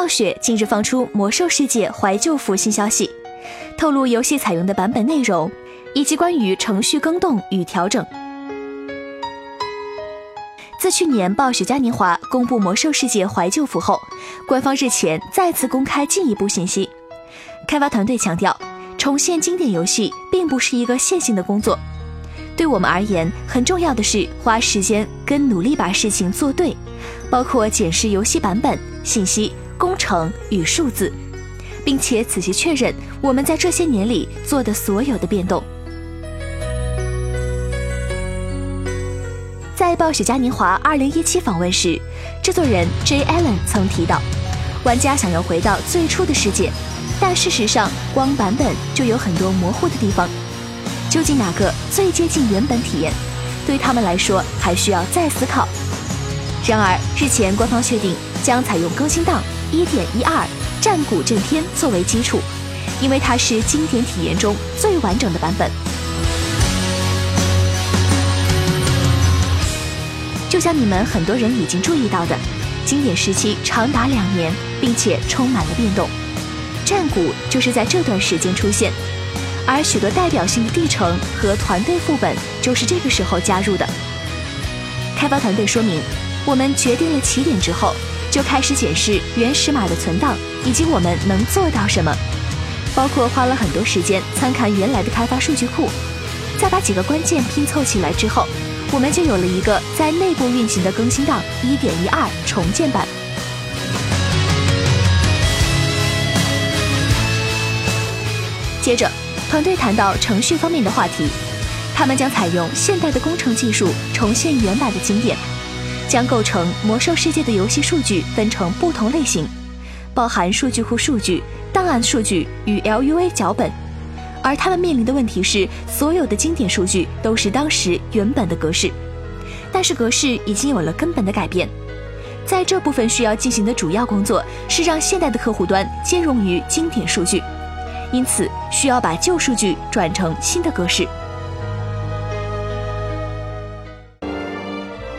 暴雪近日放出《魔兽世界》怀旧服新消息，透露游戏采用的版本内容以及关于程序更动与调整。自去年暴雪嘉年华公布《魔兽世界》怀旧服后，官方日前再次公开进一步信息。开发团队强调，重现经典游戏并不是一个线性的工作，对我们而言，很重要的是花时间跟努力把事情做对，包括检视游戏版本、信息、工程与数字，并且仔细确认我们在这些年里做的所有的变动。在暴雪嘉年华2017访问时，制作人 J. Allen 曾提到，玩家想要回到最初的世界，但事实上光版本就有很多模糊的地方。究竟哪个最接近原本体验，对他们来说还需要再思考。然而日前官方确定将采用更新档1.12战鼓震天作为基础，因为它是经典体验中最完整的版本。就像你们很多人已经注意到的，经典时期长达两年，并且充满了变动。战鼓就是在这段时间出现，而许多代表性的地城和团队副本就是这个时候加入的。开发团队说明，我们决定了起点之后，就开始检视原始码的存档以及我们能做到什么，包括花了很多时间参看原来的开发数据库，再把几个关键拼凑起来之后。我们就有了一个在内部运行的更新档1.12重建版。接着，团队谈到程序方面的话题，他们将采用现代的工程技术重现原版的经典，将构成魔兽世界的游戏数据分成不同类型，包含数据库数据、档案数据与 LUA 脚本。而他们面临的问题是，所有的经典数据都是当时原本的格式，但是格式已经有了根本的改变。在这部分需要进行的主要工作是让现代的客户端兼容于经典数据，因此需要把旧数据转成新的格式。